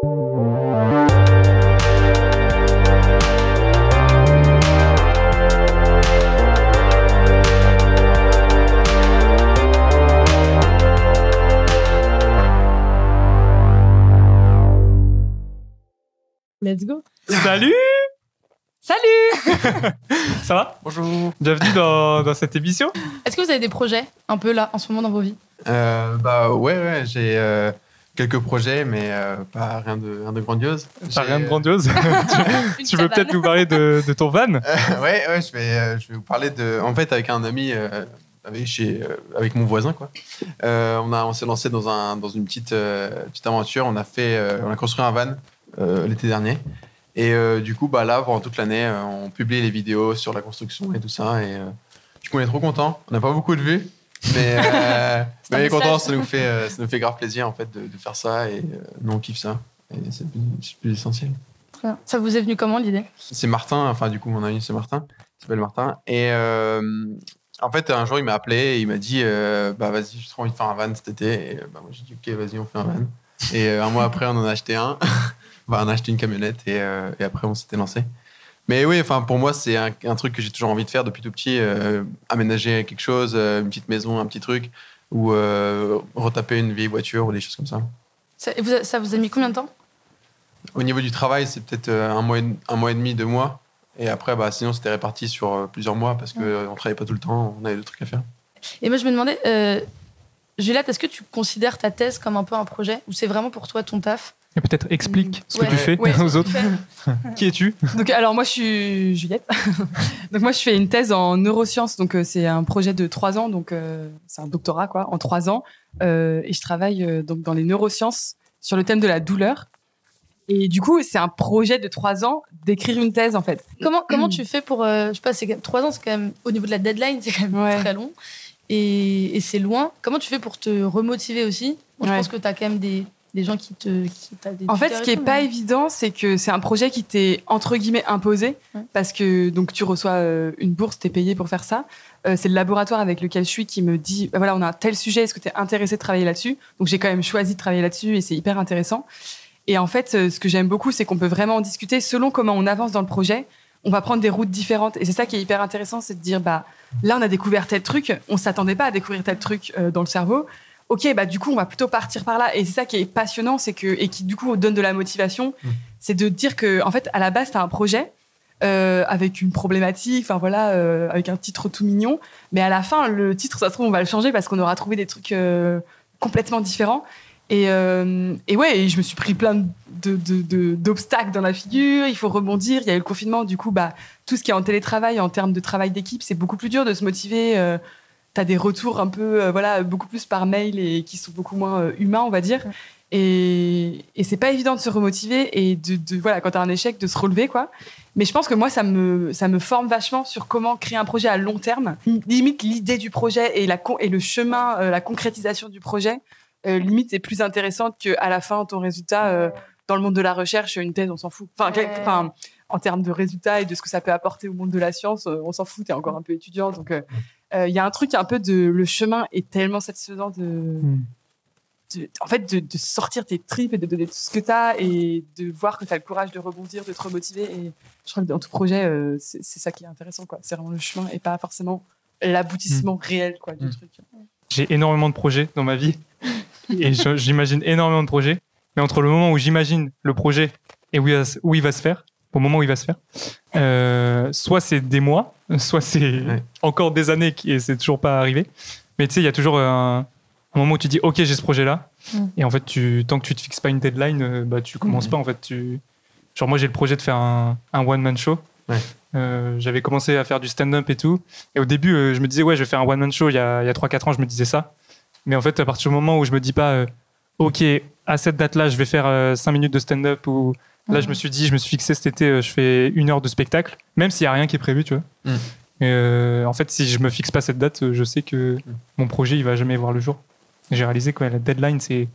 Let's go. Salut Salut Ça va? Bonjour. Bienvenue dans, dans cette émission. Est-ce que vous avez des projets un peu là en ce moment dans vos vies? Euh, bah ouais, ouais j'ai euh, quelques projets, mais euh, pas rien de, rien de grandiose. Pas rien de euh, grandiose. tu, tu veux peut-être nous parler de, de ton van? Euh, ouais, ouais, je vais, euh, je vais vous parler de. En fait, avec un ami, euh, avec, chez, euh, avec mon voisin, quoi. Euh, on a, on s'est lancé dans un, dans une petite, euh, petite aventure. On a fait, euh, on a construit un van euh, l'été dernier. Et euh, du coup, bah là, pendant toute l'année, euh, on publie les vidéos sur la construction et tout ça. Et euh, du coup, on est trop content. On n'a pas beaucoup de vues. Mais, euh, mais content, ça nous, fait, euh, ça nous fait grave plaisir en fait de, de faire ça et euh, nous on kiffe ça. Et c'est plus, essentiel. Très bien. Ça vous est venu comment l'idée? C'est Martin, enfin du coup mon ami c'est Martin, il s'appelle Martin. Et euh, en fait un jour il m'a appelé et il m'a dit euh, bah vas-y j'ai trop envie de faire un van cet été. Et bah, moi j'ai dit ok vas-y on fait un van. Et un mois après on en a acheté un. bah, on a acheté une camionnette et, et après on s'était lancé. Mais oui, enfin pour moi c'est un, un truc que j'ai toujours envie de faire depuis tout petit, euh, aménager quelque chose, euh, une petite maison, un petit truc, ou euh, retaper une vieille voiture ou des choses comme ça. ça, et vous a- ça vous a mis combien de temps? Au niveau du travail, c'est peut-être un mois, et, un mois et demi, deux mois. Et après, bah, sinon, c'était réparti sur plusieurs mois parce qu'on ne travaillait pas tout le temps, on avait des trucs à faire. Et moi je me demandais, Juliette, est-ce que tu considères ta thèse comme un peu un projet? Ou c'est vraiment pour toi ton taf? Et peut-être explique ce que tu fais Ouais. aux autres. Fais Qui es-tu? Donc, alors moi, je suis Juliette. donc moi, je fais une thèse en neurosciences. Donc euh, c'est un projet de trois ans. Donc euh, c'est un doctorat quoi, en trois ans. Euh, et je travaille euh, donc dans les neurosciences sur le thème de la douleur. Et du coup, c'est un projet de trois ans d'écrire une thèse en fait. Comment, comment tu fais pour. euh, je sais pas, c'est trois ans, c'est quand même. Au niveau de la deadline, c'est quand même Ouais. très long. Et, et c'est loin. Comment tu fais pour te remotiver aussi? Bon, Je Ouais. pense que tu as quand même des, des gens qui te. Qui, En fait, ce qui est tout, pas évident, c'est que c'est un projet qui t'est entre guillemets imposé Ouais. parce que donc tu reçois euh, une bourse, t'es payé pour faire ça. Euh, c'est le laboratoire avec lequel je suis qui me dit bah voilà, on a un tel sujet, est-ce que tu es intéressé de travailler là-dessus? Donc j'ai quand même choisi de travailler là-dessus et c'est hyper intéressant. Et en fait, euh, ce que j'aime beaucoup, c'est qu'on peut vraiment en discuter selon comment on avance dans le projet. On va prendre des routes différentes et c'est ça qui est hyper intéressant, c'est de dire bah là on a découvert tel truc, on s'attendait pas à découvrir tel truc euh, dans le cerveau ok, bah du coup, on va plutôt partir par là. Et c'est ça qui est passionnant, c'est que et qui du coup donne de la motivation, Mm. c'est de dire que en fait, à la base, t'as un projet euh, avec une problématique, enfin voilà, euh, avec un titre tout mignon, mais à la fin, le titre, ça se trouve, on va le changer parce qu'on aura trouvé des trucs euh, complètement différents. Et, et ouais, et je me suis pris plein d'obstacles dans la figure. Il faut rebondir. Il y a eu le confinement, du coup, bah tout ce qui est en télétravail, en termes de travail d'équipe, c'est beaucoup plus dur de se motiver. Euh, T'as des retours un peu, euh, voilà, beaucoup plus par mail et qui sont beaucoup moins euh, humains, on va dire. Et, et c'est pas évident de se remotiver et de, de voilà, quand t'as un échec, de se relever, quoi. Mais je pense que moi, ça me, ça me forme vachement sur comment créer un projet à long terme. Limite, l'idée du projet et, la, et le chemin, euh, la concrétisation du projet, euh, limite, est plus intéressante qu'à la fin, ton résultat, euh, dans le monde de la recherche, une thèse, on s'en fout. Enfin, enfin, en termes de résultats et de ce que ça peut apporter au monde de la science, on s'en fout, t'es encore un peu étudiant. Donc, il y a un truc un peu de. Le chemin est tellement satisfaisant de. de- en fait, de, de sortir tes tripes et de donner tout ce que t'as et de voir que t'as le courage de rebondir, de te remotiver. Et je crois que dans tout projet, euh, c'est ça qui est intéressant, quoi. C'est vraiment le chemin et pas forcément l'aboutissement réel, quoi, du Mm. truc. J'ai énormément de projets dans ma vie et j'imagine énormément de projets. Mais entre le moment où j'imagine le projet et où il va, se- où il va se faire, au moment où il va se faire, euh, soit c'est des mois, soit c'est Ouais. encore des années et c'est toujours pas arrivé. Mais tu sais, il y a toujours un, un moment où tu dis ok j'ai ce projet là Mm. et en fait tu tant que tu te fixes pas une deadline, euh, bah tu commences Mhm. pas en fait. Tu genre moi j'ai le projet de faire un, un one man show. Ouais. Euh, j'avais commencé à faire du stand-up et tout. Et au début, euh, je me disais, ouais, je vais faire un one-man show. Il y a, il y a 3-4 ans, je me disais ça. Mais en fait, à partir du moment où je me dis pas, euh, OK, à cette date-là, je vais faire 5 minutes de stand-up, ou là, je me suis dit, je me suis fixé cet été, euh, je fais une heure de spectacle, même s'il y a rien qui est prévu, tu vois. Mm. Et, euh, en fait, si je me fixe pas cette date, euh, je sais que mon projet, il va jamais voir le jour. J'ai réalisé que ouais, la deadline, c'est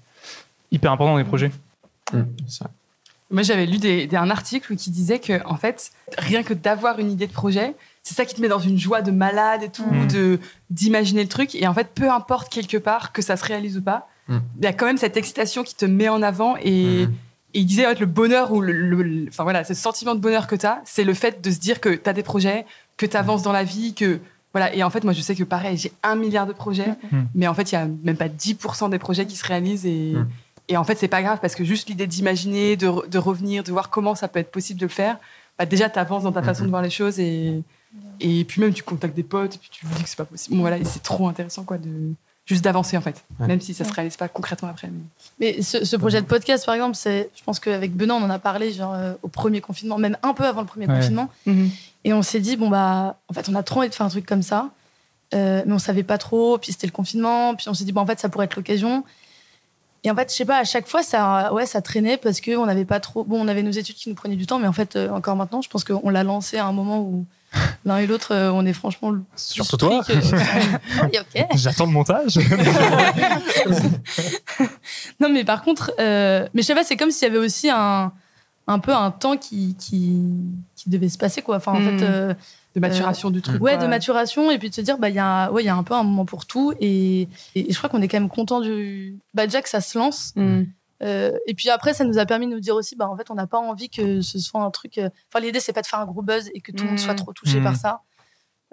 hyper important dans les projets. Ça. Moi, j'avais lu des, des- un article qui disait que, en fait, rien que d'avoir une idée de projet, c'est ça qui te met dans une joie de malade et tout, Mhm. de d'imaginer le truc. Et en fait, peu importe quelque part que ça se réalise ou pas, il y a quand même cette excitation qui te met en avant et. Et il disait, en fait, le bonheur ou le, le- enfin voilà, ce sentiment de bonheur que tu as, c'est le fait de se dire que tu as des projets, que tu avances dans la vie, que voilà. Et en fait, moi, je sais que pareil, j'ai un milliard de projets, Mhm. mais en fait, il y a même pas 10% des projets qui se réalisent et Mhm. et en fait, c'est pas grave parce que juste l'idée d'imaginer, de, re- de revenir, de voir comment ça peut être possible de le faire, bah déjà, tu avances dans ta façon de voir les choses et, et puis même tu contactes des potes et puis tu dis que c'est pas possible. Bon, voilà, et c'est trop intéressant quoi, de juste d'avancer en fait, Ouais. même si ça se Ouais. réalise pas concrètement après. mais- Mais ce, ce projet de podcast, par exemple, c'est, je pense qu'avec Benoît, on en a parlé genre, euh, au premier confinement, même un peu avant le premier Ouais. confinement. Et on s'est dit, bon, bah, en fait, on a trop envie de faire un truc comme ça, euh, mais on savait pas trop. Puis c'était le confinement. Puis on s'est dit, bon, en fait, ça pourrait être l'occasion. Et en fait, je sais pas, à chaque fois, ça, ouais, ça traînait parce qu'on n'avait pas trop. Bon, on avait nos études qui nous prenaient du temps, mais en fait, euh, encore maintenant, je pense qu'on l'a lancé à un moment où l'un et l'autre, euh, on est franchement. Surtout toi. que- ok. J'attends le montage. Non, mais par contre, euh, mais je sais pas, c'est comme s'il y avait aussi un, un peu un temps qui, qui, qui devait se passer, quoi. Enfin, en fait, euh, De maturation du truc. ouais, quoi. de maturation, et puis de se dire, bah, il y, a- ouais, il y a un peu un moment pour tout. Et, et je crois qu'on est quand même content du. Bah, déjà que ça se lance. Mm. Euh, et puis après, ça nous a permis de nous dire aussi, bah, en fait, on n'a pas envie que ce soit un truc. euh, Enfin, l'idée, c'est pas de faire un gros buzz et que tout le monde soit trop touché par ça.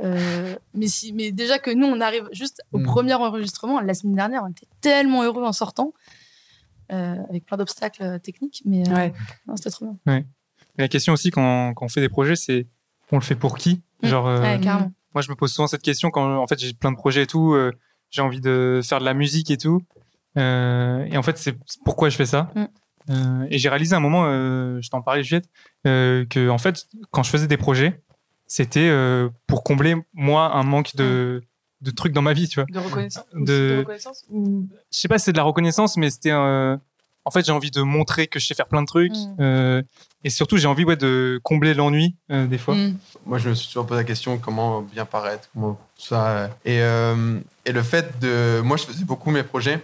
Euh, mais, si, mais déjà que nous, on arrive juste au Mhm. premier enregistrement, la semaine dernière, on était tellement heureux en sortant, euh, avec plein d'obstacles techniques, mais Ouais. c'était trop bien. La question aussi, quand, quand on fait des projets, c'est on le fait pour qui? Genre, Ouais, moi, je me pose souvent cette question quand, en fait, j'ai plein de projets et tout. j'ai envie de faire de la musique et tout. Euh, et en fait, c'est pourquoi je fais ça. Mm. Euh, et j'ai réalisé à un moment, euh, je t'en parlais, Juliette, euh, que en fait, quand je faisais des projets, c'était euh, pour combler moi un manque de, de trucs dans ma vie, tu vois. De reconnaissance. De- de reconnaissance ou- Je sais pas si c'est de la reconnaissance, mais c'était euh, en fait, j'ai envie de montrer que je sais faire plein de trucs. Mm. euh, et surtout, j'ai envie ouais, de combler l'ennui euh, des fois. Mm. Moi, je me suis toujours posé la question comment bien paraître, comment ça. Et, euh, et le fait de. Moi, je faisais beaucoup mes projets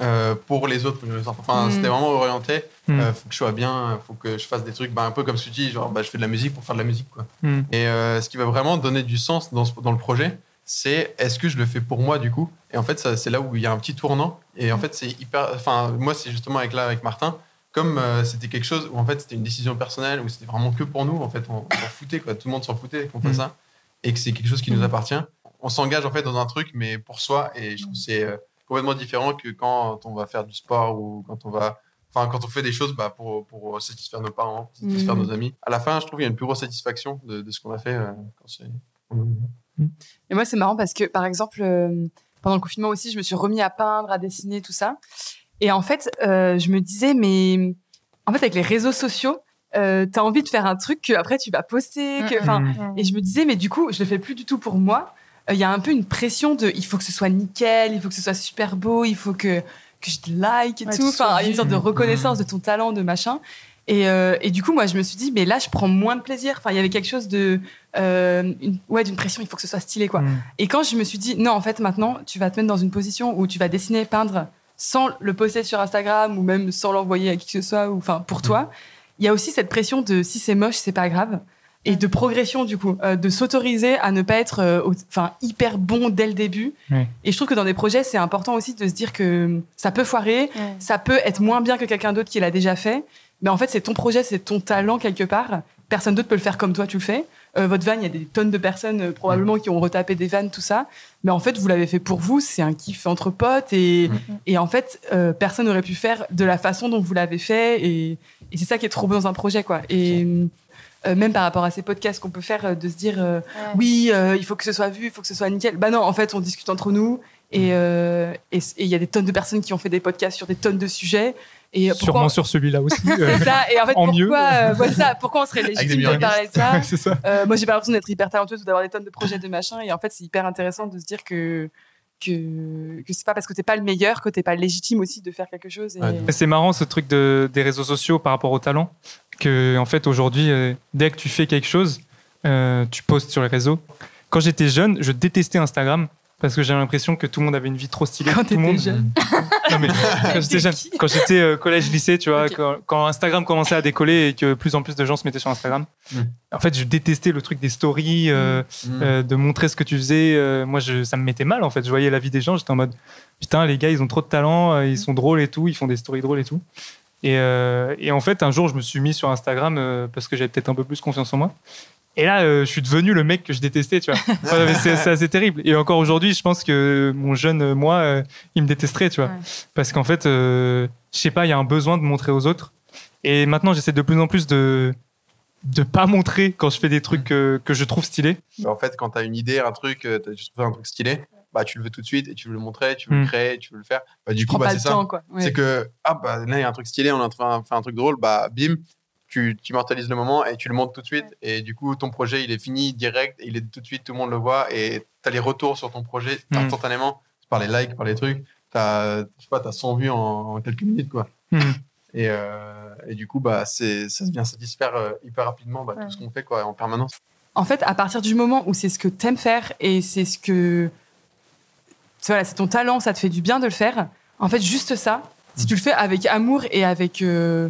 euh, pour les autres. Enfin, Mm. c'était vraiment orienté. Mm. euh, faut que je sois bien, faut que je fasse des trucs, bah, un peu comme ce que tu dis, genre, bah, je fais de la musique pour faire de la musique, quoi. Mm. Et euh, ce qui va vraiment donner du sens dans, ce- dans le projet, c'est est-ce que je le fais pour moi, du coup? Et en fait, c'est là où il y a un petit tournant. Et en fait, c'est hyper. Enfin, moi, c'est justement avec là, avec Martin. Comme euh, c'était quelque chose où en fait c'était une décision personnelle, où c'était vraiment que pour nous, en fait on, on s'en foutait, quoi. tout le monde s'en foutait qu'on fasse ça, et que c'est quelque chose qui nous appartient. On s'engage en fait dans un truc, mais pour soi, et je trouve que c'est euh, complètement différent que quand on va faire du sport ou quand on va. Enfin, quand on fait des choses bah, pour, pour satisfaire nos parents, satisfaire Mm. nos amis. À la fin, je trouve qu'il y a une plus grosse satisfaction de, de ce qu'on a fait euh, quand c'est. Et moi, c'est marrant parce que, par exemple, euh, pendant le confinement aussi, je me suis remis à peindre, à dessiner, tout ça. Et en fait, euh, je me disais, mais en fait, avec les réseaux sociaux, euh, t'as envie de faire un truc que après tu vas poster. Que, Mm, enfin, Mm. Et je me disais, mais du coup, je le fais plus du tout pour moi. Euh, Il y a un peu une pression de, il faut que ce soit nickel, il faut que ce soit super beau, il faut que, que je te like et Ouais, tout. Enfin, il y a une sorte de Mm. reconnaissance de ton talent, de machin. Et, euh, et du coup, moi, je me suis dit, mais là, je prends moins de plaisir. Enfin, il y avait quelque chose de, euh, une- ouais, d'une pression. Il faut que ce soit stylé, quoi. Mm. Et quand je me suis dit, non, en fait, maintenant, tu vas te mettre dans une position où tu vas dessiner, peindre sans le poster sur Instagram ou même sans l'envoyer à qui que ce soit, ou enfin pour toi, il y a aussi cette pression de si c'est moche, c'est pas grave. Et de progression, du coup, euh, de s'autoriser à ne pas être euh, enfin, hyper bon dès le début. Oui. Et je trouve que dans des projets, c'est important aussi de se dire que ça peut foirer, Ouais. ça peut être moins bien que quelqu'un d'autre qui l'a déjà fait. Mais en fait, c'est ton projet, c'est ton talent quelque part. Personne d'autre peut le faire comme toi, tu le fais. Euh, votre van, il y a des tonnes de personnes euh, probablement qui ont retapé des vannes, tout ça. Mais en fait, vous l'avez fait pour vous. C'est un kiff entre potes. Et, et en fait, euh, personne n'aurait pu faire de la façon dont vous l'avez fait. Et, et c'est ça qui est trop beau dans un projet, quoi. Et euh, même par rapport à ces podcasts qu'on peut faire, euh, de se dire euh, Ouais. oui, euh, il faut que ce soit vu, il faut que ce soit nickel. Bah non, en fait, on discute entre nous. Et euh, et il y a des tonnes de personnes qui ont fait des podcasts sur des tonnes de sujets. Et pourquoi- Sûrement sur celui-là aussi. c'est ça. Et en fait, En pourquoi, mieux. euh, voilà ça, pourquoi on serait légitime de parler de ça. Euh, Moi, j'ai pas l'impression d'être hyper talentueuse ou d'avoir des tonnes de projets de machin. Et en fait, c'est hyper intéressant de se dire que que, que c'est pas parce que t'es pas le meilleur que t'es pas légitime aussi de faire quelque chose. Et... Ouais. C'est marrant ce truc de, des réseaux sociaux par rapport au talent. Que, en fait, aujourd'hui, euh, dès que tu fais quelque chose, euh, tu postes sur les réseaux. Quand j'étais jeune, je détestais Instagram parce que j'avais l'impression que tout le monde avait une vie trop stylée. Quand tout le t'étais monde. jeune. Non, mais quand j'étais jeune, quand j'étais euh, collège, lycée, tu vois, quand, quand Instagram commençait à décoller et que plus en plus de gens se mettaient sur Instagram, Mm. en fait, je détestais le truc des stories, Mm. euh, de montrer ce que tu faisais. moi, je, ça me mettait mal, en fait. Je voyais la vie des gens, j'étais en mode, putain, les gars, ils ont trop de talent, ils sont drôles et tout, ils font des stories drôles et tout. Et, euh, et en fait, un jour, je me suis mis sur Instagram euh, parce que j'avais peut-être un peu plus confiance en moi. Et là, euh, je suis devenu le mec que je détestais, tu vois. Enfin, c'est assez terrible. Et encore aujourd'hui, je pense que mon jeune moi, euh, il me détesterait, tu vois. Ouais. Parce qu'en fait, euh, je sais pas, il y a un besoin de montrer aux autres. Et maintenant, j'essaie de plus en plus de de pas montrer quand je fais des trucs que je trouve stylés. En fait, quand tu as une idée, un truc, tu trouves un truc stylé, bah, tu le veux tout de suite et tu veux le montrer, tu veux le créer, tu veux le faire. Bah, du coup, bah, pas c'est le ça. Ouais. C'est que, ah, bah, là, il y a un truc stylé, on est en train de faire un truc drôle, bah, bim, tu, tu immortalises le moment et tu le montres tout de suite. Et du coup, ton projet, il est fini direct, il est tout de suite, tout le monde le voit et tu as les retours sur ton projet Mm. instantanément, par les likes, par les trucs. Tu as, je sais pas, as 100 vues en, en quelques minutes, quoi. Hmm. Et, euh, et du coup, bah, c'est, ça vient satisfaire euh, hyper rapidement bah, Ouais. tout ce qu'on fait quoi, en permanence. En fait, à partir du moment où c'est ce que t'aimes faire et c'est ce que. C'est- Voilà, c'est ton talent, ça te fait du bien de le faire. En fait, juste ça, si tu le fais avec amour et avec. euh,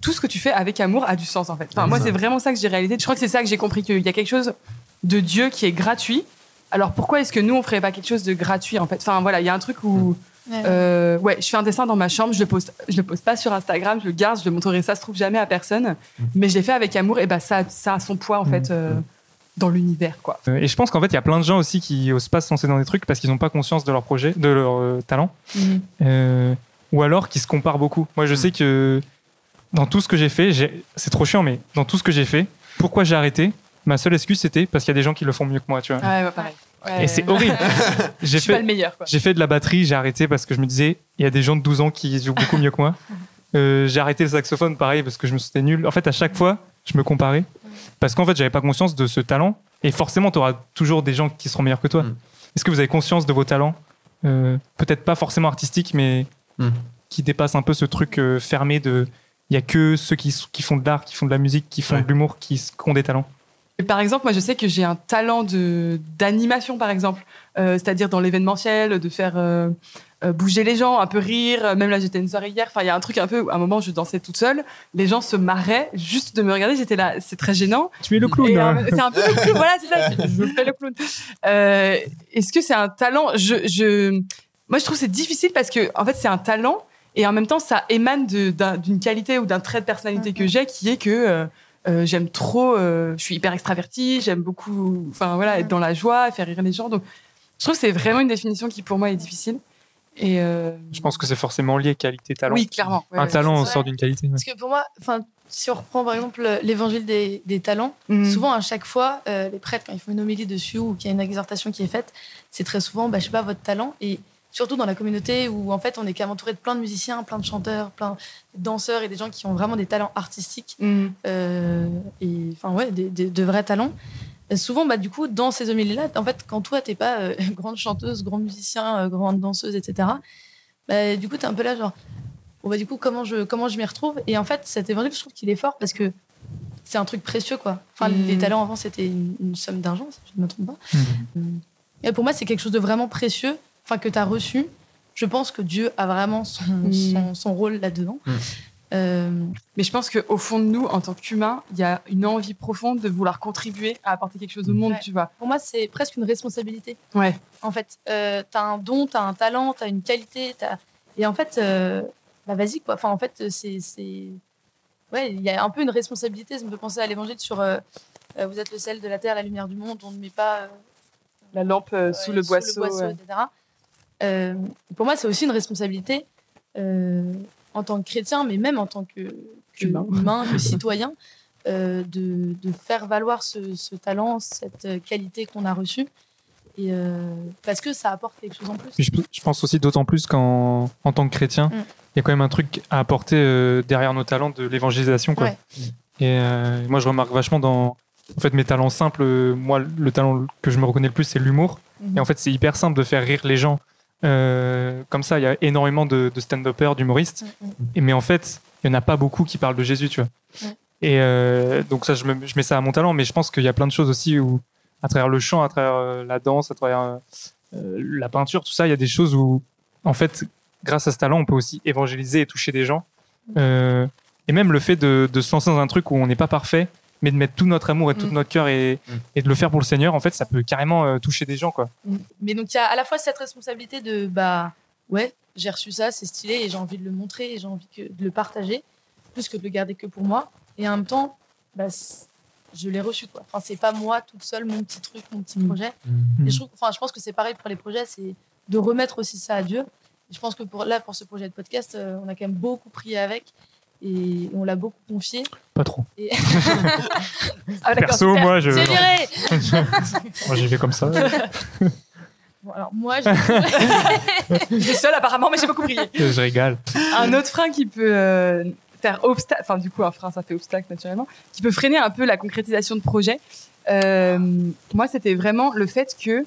tout ce que tu fais avec amour a du sens, en fait. Enfin, moi, c'est vraiment ça que j'ai réalisé. Je crois que c'est ça que j'ai compris, qu'il y a quelque chose de Dieu qui est gratuit. Alors pourquoi est-ce que nous, on ferait pas quelque chose de gratuit, en fait? Enfin, voilà, il y a un truc où. Ouais. Euh, ouais, je fais un dessin dans ma chambre, je le poste, je le poste pas sur Instagram, je le garde, je le montrerai, ça se trouve jamais à personne, mais je l'ai fait avec amour et bah ça, ça a son poids en Mhm. fait euh, dans l'univers quoi. Euh, Et je pense qu'en fait, il y a plein de gens aussi qui osent pas se lancer dans des trucs parce qu'ils n'ont pas conscience de leur projet, de leur euh, talent. Euh, ou alors qui se comparent beaucoup. Moi, je Mm. sais que dans tout ce que j'ai fait, j'ai- c'est trop chiant, mais dans tout ce que j'ai fait, pourquoi j'ai arrêté? Ma seule excuse, c'était parce qu'il y a des gens qui le font mieux que moi, tu vois. Ouais, ouais, pareil. Ouais. Et c'est horrible. Je j'ai suis pas fait, le meilleur quoi. j'ai fait de la batterie, j'ai arrêté parce que je me disais, il y a des gens de 12 ans qui jouent beaucoup mieux que moi. Euh, j'ai arrêté le saxophone, pareil, parce que je me sentais nul. En fait, à chaque fois, je me comparais. Parce qu'en fait, j'avais pas conscience de ce talent. Et forcément, tu auras toujours des gens qui seront meilleurs que toi. Mm. Est-ce que vous avez conscience de vos talents Euh, Peut-être pas forcément artistiques, mais Mm. qui dépassent un peu ce truc euh, fermé de. Il y a que ceux qui, qui font de l'art, qui font de la musique, qui font Ouais. de l'humour, qui, ont des talents? Et Par exemple, moi je sais que j'ai un talent de d'animation par exemple, Euh, c'est-à-dire dans l'événementiel, de faire bouger les gens, un peu rire. Même là, j'étais une soirée hier. Enfin, il y a un truc un peu. À un moment, je dansais toute seule. Les gens se marraient juste de me regarder. J'étais là, c'est très gênant. Tu es le Et, euh, c'est un peu le clown, voilà, c'est ça. Je fais le clown. Euh, Est-ce que c'est un talent? Je, je, Moi, je trouve que c'est difficile parce que, en fait, c'est un talent et en même temps, ça émane d'une qualité ou d'un trait de personnalité que j'ai qui est que euh, euh, j'aime trop. euh, je suis hyper extravertie, j'aime beaucoup. Enfin, voilà, être dans la joie, faire rire les gens. Donc, je trouve que c'est vraiment une définition qui, pour moi, est difficile. Et euh, Je pense que c'est forcément lié qualité-talent. oui, clairement. Ouais, un ouais. talent sort d'une qualité. ouais. Parce que pour moi, enfin, si on reprend par exemple l'évangile des, des talents, Mhm. souvent à chaque fois, euh, les prêtres, quand ils font une homélie dessus ou qu'il y a une exhortation qui est faite, c'est très souvent, bah, je sais pas, votre talent. Et surtout dans la communauté où en fait on est quand même entouré de plein de musiciens, plein de chanteurs, plein de danseurs et des gens qui ont vraiment des talents artistiques Mhm. euh, et enfin ouais, des, des- de vrais talents. Souvent, bah, du coup, dans ces homélies-là, en fait, quand toi, t'es pas euh, grande chanteuse, grand musicien, euh, grande danseuse, etc., bah, du coup, t'es un peu là, genre, bon, bah, du coup, comment je, comment je m'y retrouve? Et en fait, cet évangile, je trouve qu'il est fort parce que c'est un truc précieux, quoi. Enfin, Mm. les talents avant, c'était une, une somme d'argent, si je ne me trompe pas. Mhm. Mm. Et pour moi, c'est quelque chose de vraiment précieux, enfin, que tu as reçu. Je pense que Dieu a vraiment son, Mm. son, son rôle là-dedans. Euh, Mais je pense qu'au fond de nous, en tant qu'humains, il y a une envie profonde de vouloir contribuer à apporter quelque chose au monde, Ouais. tu vois. pour moi, c'est presque une responsabilité. Ouais. En fait, euh, t'as un don, t'as un talent, t'as une qualité, t'as... et en fait, euh, bah vas-y quoi. Enfin, en fait, c'est, ouais, il y a un peu une responsabilité. Ça me fait penser à l'Évangile sur euh, euh, vous êtes le sel de la terre, la lumière du monde. On ne met pas euh, La lampe euh, sous ouais, le boisseau. ouais. etc. Euh, pour moi, c'est aussi une responsabilité euh, en tant que chrétien, mais même en tant que, que Humain. humain, que citoyen, euh, de, de faire valoir ce, ce talent, cette qualité qu'on a reçue. Et euh, parce que ça apporte quelque chose en plus. Je, je pense aussi d'autant plus qu'en en tant que chrétien, il Mm. y a quand même un truc à apporter euh, derrière nos talents de l'évangélisation. quoi. Ouais. Et moi, je remarque vachement dans en fait, mes talents simples. moi, le talent que je me reconnais le plus, c'est l'humour. Mhm. Et en fait, c'est hyper simple de faire rire les gens. Euh, comme ça, il y a énormément de, de stand-uppers, d'humoristes. Mm, mm. Mais en fait, il n'y en a pas beaucoup qui parlent de Jésus, tu vois. Ouais. Et euh, donc ça, je, me- je mets ça à mon talent, mais je pense qu'il y a plein de choses aussi où, à travers le chant, à travers euh, la danse, à travers la peinture, tout ça, il y a des choses où, en fait, grâce à ce talent, on peut aussi évangéliser et toucher des gens. Et même le fait de, de se lancer dans un truc où on n'est pas parfait, mais de mettre tout notre amour et tout Mm. notre cœur et, Mm. et de le faire pour le Seigneur, en fait, ça peut carrément euh, toucher des gens, quoi. Mais donc, il y a à la fois cette responsabilité de, bah, ouais, j'ai reçu ça, c'est stylé et j'ai envie de le montrer et j'ai envie que, de le partager, plus que de le garder que pour moi. Et en même temps, bah, je l'ai reçu. Quoi. Enfin, c'est pas moi toute seule, mon petit truc, mon petit Mm. projet. Mm. Et je, trouve, enfin, je pense que c'est pareil pour les projets, c'est de remettre aussi ça à Dieu. Et je pense que pour, là, pour ce projet de podcast, euh, on a quand même beaucoup prié avec et on l'a beaucoup confié. Pas trop. Et... Ah, Perso, moi, je, C'est viré moi, j'y vais comme ça. Bon, alors moi, j'ai- J'étais seule apparemment, mais j'ai beaucoup prié. je régale. un autre frein qui peut euh, faire obstacle, enfin du coup un frein ça fait obstacle naturellement, qui peut freiner un peu la concrétisation de projets. Euh, moi c'était vraiment le fait que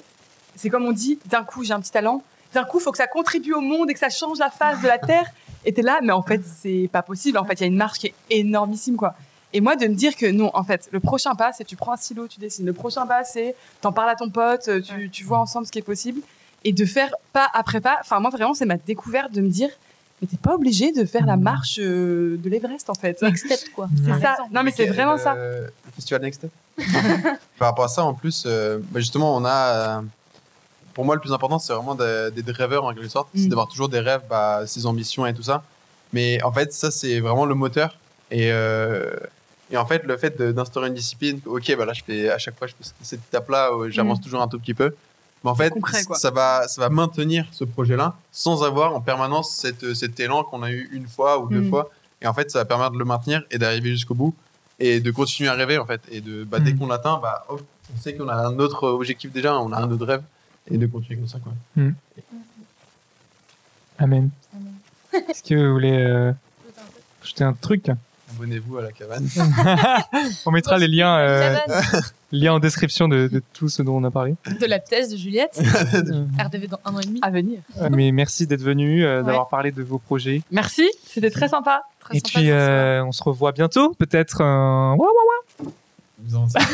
c'est comme on dit, d'un coup j'ai un petit talent, d'un coup il faut que ça contribue au monde et que ça change la face de la terre. Et t'es là, mais en fait c'est pas possible. En fait il y a une marche qui est énormissime quoi. Et moi de me dire que non, en fait le prochain pas c'est tu prends un stylo, tu dessines. Le prochain pas c'est t'en parles à ton pote, tu, tu vois ensemble ce qui est possible et de faire pas après pas. Enfin moi vraiment c'est ma découverte de me dire mais t'es pas obligé de faire la marche euh, de l'Everest en fait. next step, quoi. C'est Ouais. ça. Non mais c'est Le- vraiment ça. Le festival Next Step. Par rapport à ça, en plus, euh, bah, justement, on a. euh, pour moi, le plus important, c'est vraiment de- d'être rêveur en quelque sorte. C'est Mm. d'avoir toujours des rêves, bah, ses ambitions et tout ça. Mais en fait, ça, c'est vraiment le moteur. Et, euh, et en fait, le fait d'instaurer une discipline, ok, bah là, je fais, à chaque fois, je fais cette étape-là, où j'avance toujours un tout petit peu. Mais en fait, Concret, ça va, ça va maintenir ce projet-là sans avoir en permanence cette, cet élan qu'on a eu une fois ou deux Mm. fois. Et en fait, ça va permettre de le maintenir et d'arriver jusqu'au bout et de continuer à rêver en fait. Et de, bah, dès Mm. qu'on l'atteint, bah, hop, on sait qu'on a un autre objectif déjà, on a un autre rêve et de continuer comme ça. Quoi. Amen. Amen. Est-ce que vous voulez euh, ajouter un truc? Abonnez-vous à la cabane. On mettra les liens, euh, liens en description de, de tout ce dont on a parlé. De la thèse de Juliette, RDV dans un an et demi. À venir. Mais merci d'être venu, euh, Ouais. d'avoir parlé de vos projets. Merci, c'était très sympa. Très Et sympa puis, euh, on se revoit bientôt, peut-être. un-. Vous en savez.